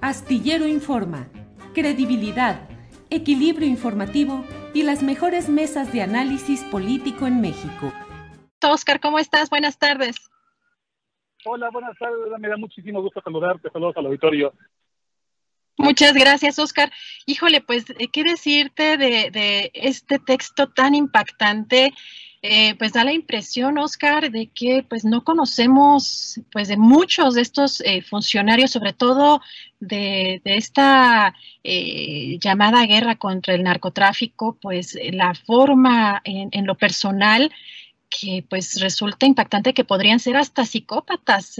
Astillero Informa, credibilidad, equilibrio informativo y las mejores mesas de análisis político en México. Oscar, ¿cómo estás? Buenas tardes. Hola, buenas tardes. Me da muchísimo gusto saludarte. Saludos al auditorio. Muchas gracias, Oscar. Híjole, pues, ¿qué decirte de, de este texto tan impactante? Eh, pues da la impresión, Oscar, de que pues no conocemos pues de muchos de estos eh, funcionarios, sobre todo de, de esta eh, llamada guerra contra el narcotráfico, pues la forma en, lo personal que pues resulta impactante que podrían ser hasta psicópatas.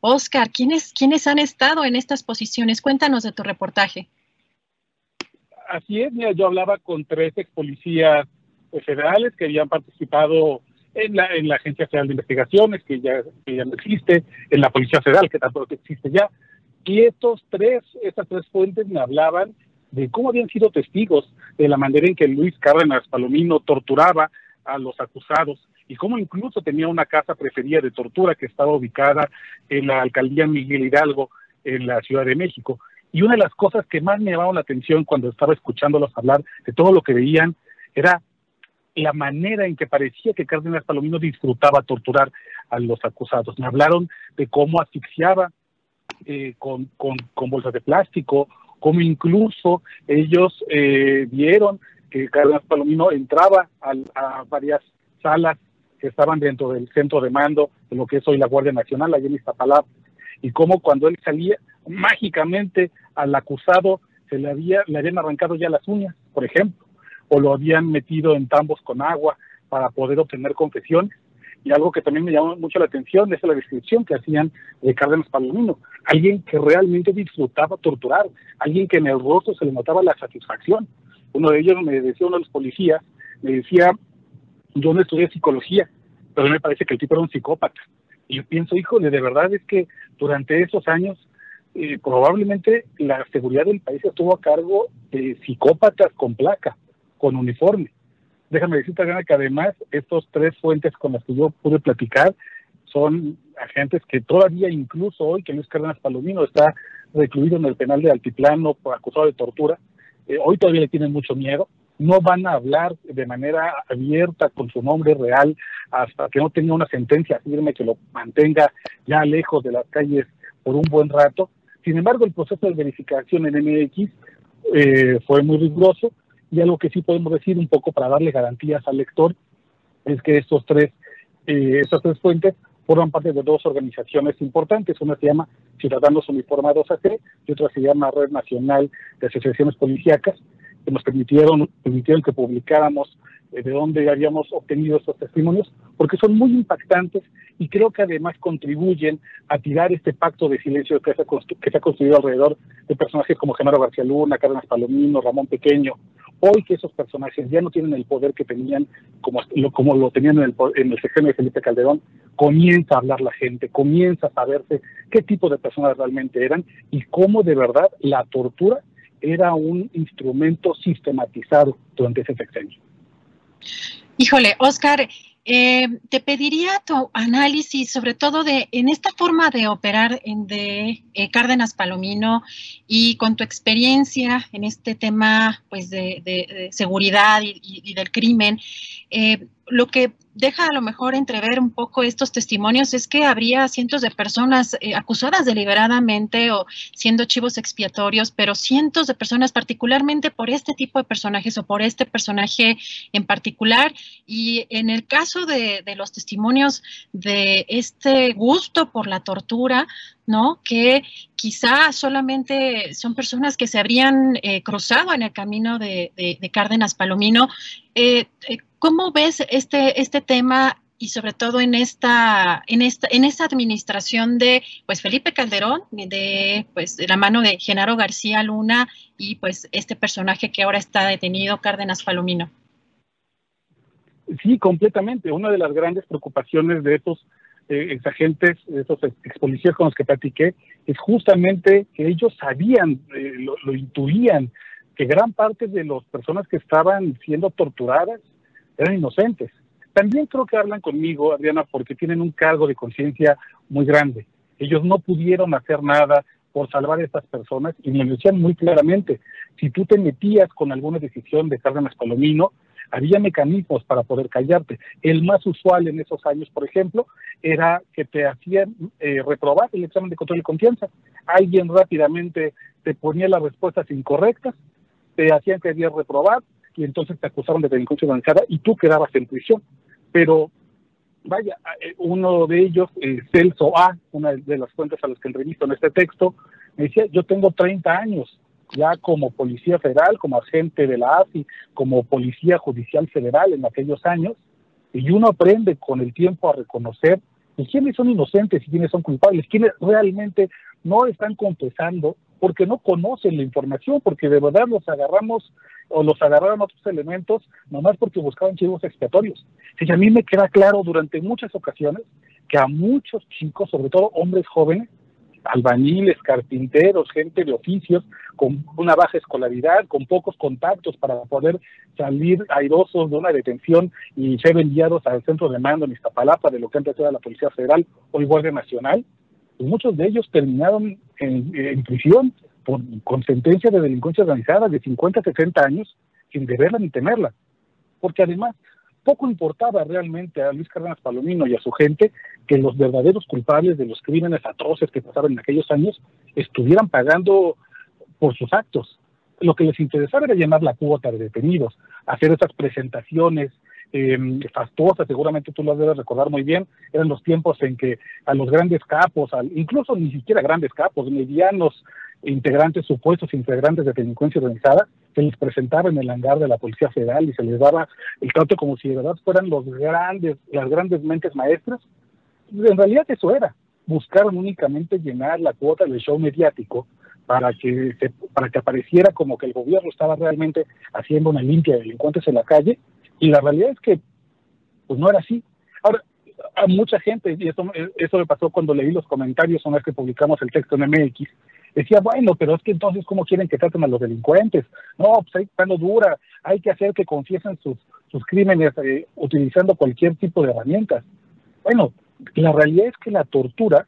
Oscar, ¿quiénes, ¿quiénes han estado en estas posiciones? Cuéntanos de tu reportaje. Así es, mira, yo hablaba con tres ex policías federales que habían participado en la, en la Agencia Federal de Investigaciones, que ya, que ya no existe, en la Policía Federal, que tampoco existe ya. Y estos tres, estas tres fuentes me hablaban de cómo habían sido testigos de la manera en que Luis Cárdenas Palomino torturaba a los acusados y cómo incluso tenía una casa preferida de tortura que estaba ubicada en la alcaldía Miguel Hidalgo en la Ciudad de México. Y una de las cosas que más me llamaron la atención cuando estaba escuchándolos hablar de todo lo que veían era la manera en que parecía que Cárdenas Palomino disfrutaba torturar a los acusados. Me hablaron de cómo asfixiaba eh, con, con, bolsas de plástico, cómo incluso ellos eh, vieron que Cárdenas Palomino entraba a, a, varias salas que estaban dentro del centro de mando de lo que es hoy la Guardia Nacional, allí en Iztapalapa, y cómo cuando él salía, mágicamente al acusado se le, había, le habían arrancado ya las uñas, por ejemplo o lo habían metido en tambos con agua para poder obtener confesiones. Y algo que también me llamó mucho la atención es la descripción que hacían de Cárdenas Palomino, alguien que realmente disfrutaba torturar, alguien que en el rostro se le notaba la satisfacción. Uno de ellos me decía, uno de los policías, me decía, yo no estudié psicología, pero me parece que el tipo era un psicópata. Y yo pienso, híjole, de verdad es que durante esos años eh, probablemente la seguridad del país estuvo a cargo de psicópatas con placa con uniforme. Déjame decirte, Adriana, que además estos tres fuentes con las que yo pude platicar son agentes que todavía, incluso hoy, que Luis Cárdenas Palomino está recluido en el penal de Altiplano por acusado de tortura, eh, hoy todavía le tienen mucho miedo, no van a hablar de manera abierta con su nombre real hasta que no tenga una sentencia firme que lo mantenga ya lejos de las calles por un buen rato. Sin embargo, el proceso de verificación en MX eh, fue muy riguroso, y algo que sí podemos decir un poco para darle garantías al lector es que estos tres, eh, estas tres fuentes forman parte de dos organizaciones importantes. Una se llama Ciudadanos Uniformados AC y otra se llama Red Nacional de Asociaciones Policíacas, que nos permitieron, permitieron que publicáramos de dónde habíamos obtenido estos testimonios, porque son muy impactantes y creo que además contribuyen a tirar este pacto de silencio que se ha, que se construido alrededor de personajes como Genaro García Luna, Cárdenas Palomino, Ramón Pequeño. Hoy que esos personajes ya no tienen el poder que tenían como, como lo tenían en el, en el sexenio de Felipe Calderón, comienza a hablar la gente, comienza a saberse qué tipo de personas realmente eran y cómo de verdad la tortura era un instrumento sistematizado durante ese sexenio. Híjole, Oscar, Eh, te pediría tu análisis, sobre todo de en esta forma de operar en de eh, Cárdenas Palomino y con tu experiencia en este tema, pues de, seguridad y, del crimen. Eh, lo que deja a lo mejor entrever un poco estos testimonios es que habría cientos de personas eh, acusadas deliberadamente o siendo chivos expiatorios, pero cientos de personas particularmente por este tipo de personajes o por este personaje en particular. Y en el caso de, los testimonios de este gusto por la tortura, ¿no? Que quizá solamente son personas que se habrían eh, cruzado en el camino de, Cárdenas Palomino. Eh, ¿Cómo ves este, este tema y sobre todo en esta, en esta, en esta administración de pues Felipe Calderón, de pues de la mano de Genaro García Luna y pues este personaje que ahora está detenido, Cárdenas Palomino? Sí, completamente. Una de las grandes preocupaciones de esos eh, ex agentes, de esos ex policías con los que platiqué, es justamente que ellos sabían, eh, lo, lo intuían, que gran parte de las personas que estaban siendo torturadas eran inocentes. También creo que hablan conmigo, Adriana, porque tienen un cargo de conciencia muy grande. Ellos no pudieron hacer nada por salvar a estas personas y me lo decían muy claramente. Si tú te metías con alguna decisión de Cárdenas Palomino, había mecanismos para poder callarte. El más usual en esos años, por ejemplo, era que te hacían eh, reprobar el examen de control de confianza. Alguien rápidamente te ponía las respuestas incorrectas, te hacían que debías reprobar, y entonces te acusaron de delincuencia organizada y tú quedabas en prisión. Pero vaya, eh, uno de ellos, eh, Celso A, una de las fuentes a las que entrevisto en este texto, me decía, yo tengo 30 años ya como policía federal, como agente de la AFI, como policía judicial federal en aquellos años, y uno aprende con el tiempo a reconocer quiénes son inocentes y quiénes son culpables, quiénes realmente no están confesando porque no conocen la información, porque de verdad los agarramos o los agarraron otros elementos, nomás porque buscaban chivos expiatorios. Y a mí me queda claro durante muchas ocasiones que a muchos chicos, sobre todo hombres jóvenes, albañiles, carpinteros, gente de oficios, con una baja escolaridad, con pocos contactos para poder salir airosos de una detención y ser enviados al centro de mando en Iztapalapa de lo que antes era la Policía Federal o el Guardia Nacional, pues muchos de ellos terminaron en, prisión por, con sentencia de delincuencia organizada de 50 a 60 años sin deberla ni temerla. Porque además, poco importaba realmente a Luis Cárdenas Palomino y a su gente que los verdaderos culpables de los crímenes atroces que pasaron en aquellos años estuvieran pagando por sus actos. Lo que les interesaba era llenar la cuota de detenidos, hacer esas presentaciones eh, fastuosa, seguramente tú lo debes recordar muy bien, eran los tiempos en que a los grandes capos, incluso ni siquiera grandes capos, medianos integrantes, supuestos integrantes de delincuencia organizada, se les presentaba en el hangar de la Policía Federal y se les daba el trato como si de verdad fueran los grandes, las grandes mentes maestras. En realidad eso era, buscaron únicamente llenar la cuota del show mediático para que para que apareciera como que el gobierno estaba realmente haciendo una limpia de delincuentes en la calle y la realidad es que pues no era así. Ahora, a mucha gente, y eso, eso me pasó cuando leí los comentarios una vez que publicamos el texto en MX, decía, bueno, pero es que entonces, ¿cómo quieren que traten a los delincuentes? No, pues hay mano dura, hay que hacer que confiesen sus, sus crímenes eh, utilizando cualquier tipo de herramientas. Bueno, la realidad es que la tortura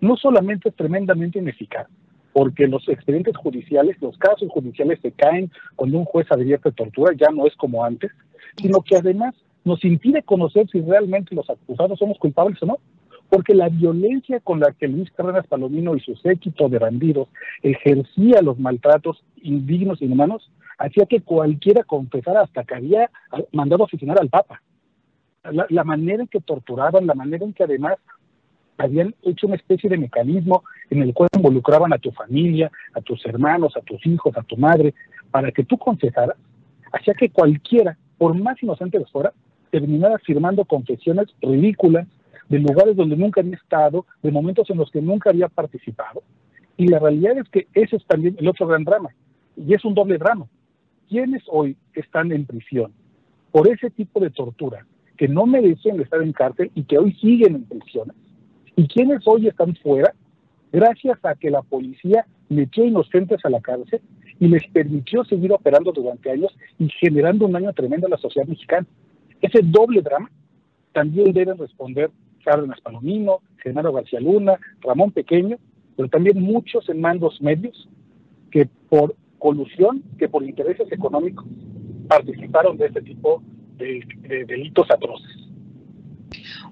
no solamente es tremendamente ineficaz, porque los expedientes judiciales, los casos judiciales se caen cuando un juez advierte tortura, ya no es como antes, sino que además nos impide conocer si realmente los acusados somos culpables o no. Porque la violencia con la que Luis Cárdenas Palomino y su séquito de bandidos ejercía los maltratos indignos y inhumanos, hacía que cualquiera confesara hasta que había mandado asesinar al Papa. La, la, manera en que torturaban, la manera en que además habían hecho una especie de mecanismo en el cual involucraban a tu familia, a tus hermanos, a tus hijos, a tu madre, para que tú confesaras, hacía que cualquiera por más inocente que fuera, terminara firmando confesiones ridículas de lugares donde nunca había estado, de momentos en los que nunca había participado. Y la realidad es que ese es también el otro gran drama, y es un doble drama. ¿Quiénes hoy están en prisión por ese tipo de tortura que no merecen estar en cárcel y que hoy siguen en prisiones? ¿Y quiénes hoy están fuera gracias a que la policía metió inocentes a la cárcel y les permitió seguir operando durante años y generando un daño tremendo a la sociedad mexicana. Ese doble drama también deben responder Cárdenas Palomino, Genaro García Luna, Ramón Pequeño, pero también muchos en mandos medios que por colusión, que por intereses económicos participaron de este tipo de delitos atroces.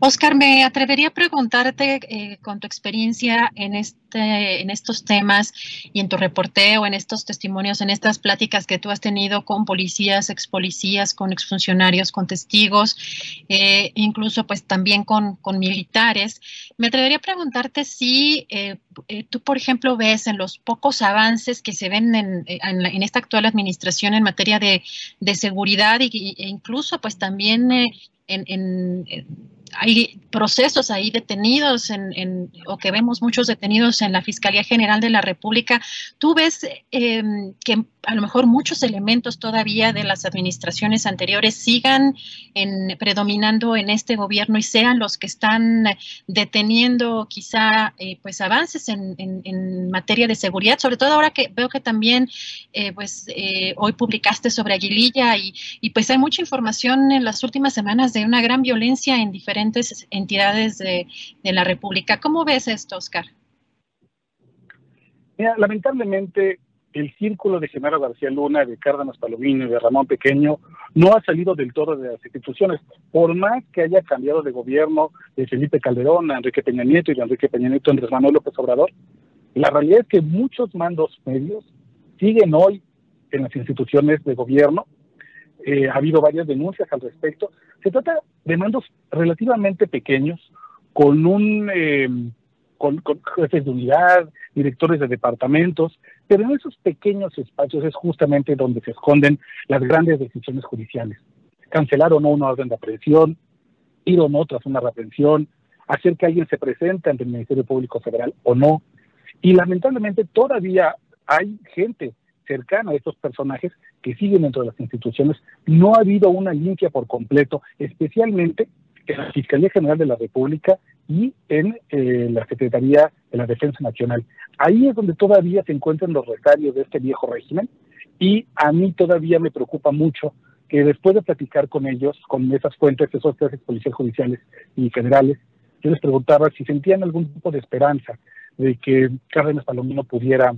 Oscar, me atrevería a preguntarte eh, con tu experiencia en, este, en estos temas y en tu reporteo, en estos testimonios, en estas pláticas que tú has tenido con policías, ex policías, con exfuncionarios, con testigos, eh, incluso pues también con, militares. Me atrevería a preguntarte si eh, tú, por ejemplo, ves en los pocos avances que se ven en, en, esta actual administración en materia de, seguridad e incluso pues también en, hay procesos ahí detenidos en, o que vemos muchos detenidos en la Fiscalía General de la República. ¿Tú ves em, que a lo mejor muchos elementos todavía de las administraciones anteriores sigan en, predominando en este gobierno y sean los que están deteniendo quizá eh, pues avances en, materia de seguridad, sobre todo ahora que veo que también eh, pues eh, hoy publicaste sobre Aguililla y, y pues hay mucha información en las últimas semanas de una gran violencia en diferentes entidades de, de la República. ¿Cómo ves esto, Oscar? Lamentablemente el círculo de Genaro García Luna, de Cárdenas Palomino y de Ramón Pequeño no ha salido del todo de las instituciones, por más que haya cambiado de gobierno de Felipe Calderón a Enrique Peña Nieto y de Enrique Peña Nieto a Andrés Manuel López Obrador. La realidad es que muchos mandos medios siguen hoy en las instituciones de gobierno. Eh, ha habido varias denuncias al respecto. Se trata de mandos relativamente pequeños, con un eh, con, jefes de unidad, directores de departamentos, pero en esos pequeños espacios es justamente donde se esconden las grandes decisiones judiciales. Cancelar o no una orden de aprehensión, ir o no tras una retención, hacer que alguien se presente ante el Ministerio Público Federal o no. Y lamentablemente todavía hay gente cercana a estos personajes que siguen dentro de las instituciones. No ha habido una limpia por completo, especialmente en la Fiscalía General de la República y en eh, la Secretaría de la Defensa Nacional. Ahí es donde todavía se encuentran los recarios de este viejo régimen y a mí todavía me preocupa mucho que después de platicar con ellos, con esas fuentes, esos tres policías judiciales y federales, yo les preguntaba si sentían algún tipo de esperanza de que Cárdenas Palomino pudiera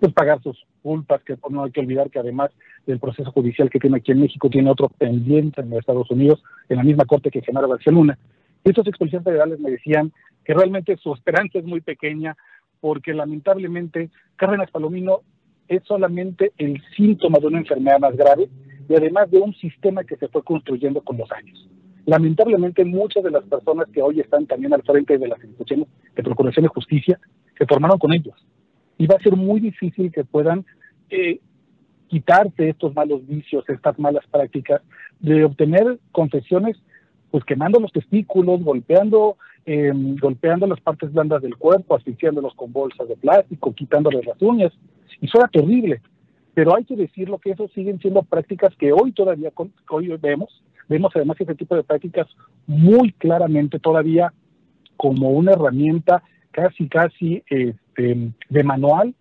pues, pagar sus culpas, que no hay que olvidar que además del proceso judicial que tiene aquí en México, tiene otro pendiente en Estados Unidos, en la misma corte que Genaro García Luna. Estos ex policías federales me decían que realmente su esperanza es muy pequeña porque lamentablemente Cárdenas Palomino es solamente el síntoma de una enfermedad más grave y además de un sistema que se fue construyendo con los años. Lamentablemente muchas de las personas que hoy están también al frente de las instituciones de Procuración de Justicia se formaron con ellos. Y va a ser muy difícil que puedan eh, quitarse estos malos vicios, estas malas prácticas, de obtener confesiones pues quemando los testículos, golpeando, eh, golpeando las partes blandas del cuerpo, asfixiándolos con bolsas de plástico, quitándoles las uñas. Y suena terrible, pero hay que decirlo que eso siguen siendo prácticas que hoy todavía hoy vemos. Vemos además ese tipo de prácticas muy claramente todavía como una herramienta casi, casi este, de manual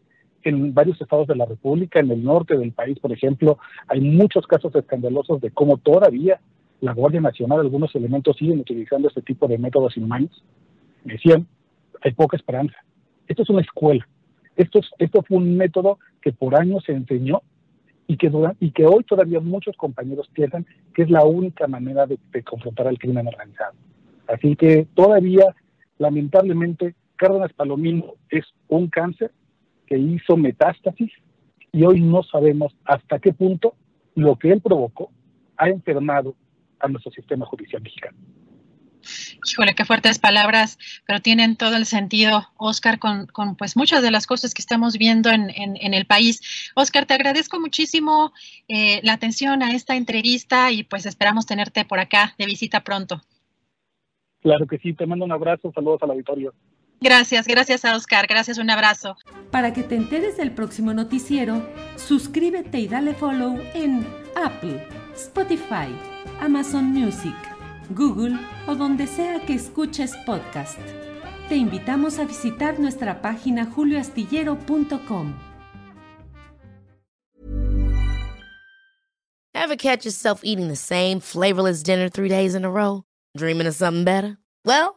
en varios estados de la República, en el norte del país, por ejemplo, hay muchos casos escandalosos de cómo todavía la Guardia Nacional, algunos elementos siguen utilizando este tipo de métodos inhumanos. Decían, hay poca esperanza. Esto es una escuela. Esto, esto fue un método que por años se enseñó y que, y que hoy todavía muchos compañeros piensan que es la única manera de, de confrontar al crimen organizado. Así que todavía, lamentablemente, Cárdenas Palomino es un cáncer que hizo metástasis y hoy no sabemos hasta qué punto lo que él provocó ha enfermado a nuestro sistema judicial mexicano. Híjole, qué fuertes palabras, pero tienen todo el sentido, Oscar, con, pues muchas de las cosas que estamos viendo en, el país. Oscar, te agradezco muchísimo eh, la atención a esta entrevista y pues esperamos tenerte por acá de visita pronto. Claro que sí, te mando un abrazo, saludos al auditorio. Gracias, gracias a Oscar, gracias, un abrazo. Para que te enteres del próximo noticiero, suscríbete y dale follow en Apple, Spotify, Amazon Music, Google o donde sea que escuches podcast. Te invitamos a visitar nuestra página julioastillero.com. Ever catch yourself eating the same flavorless dinner three days in a row? Dreaming of something better? Well,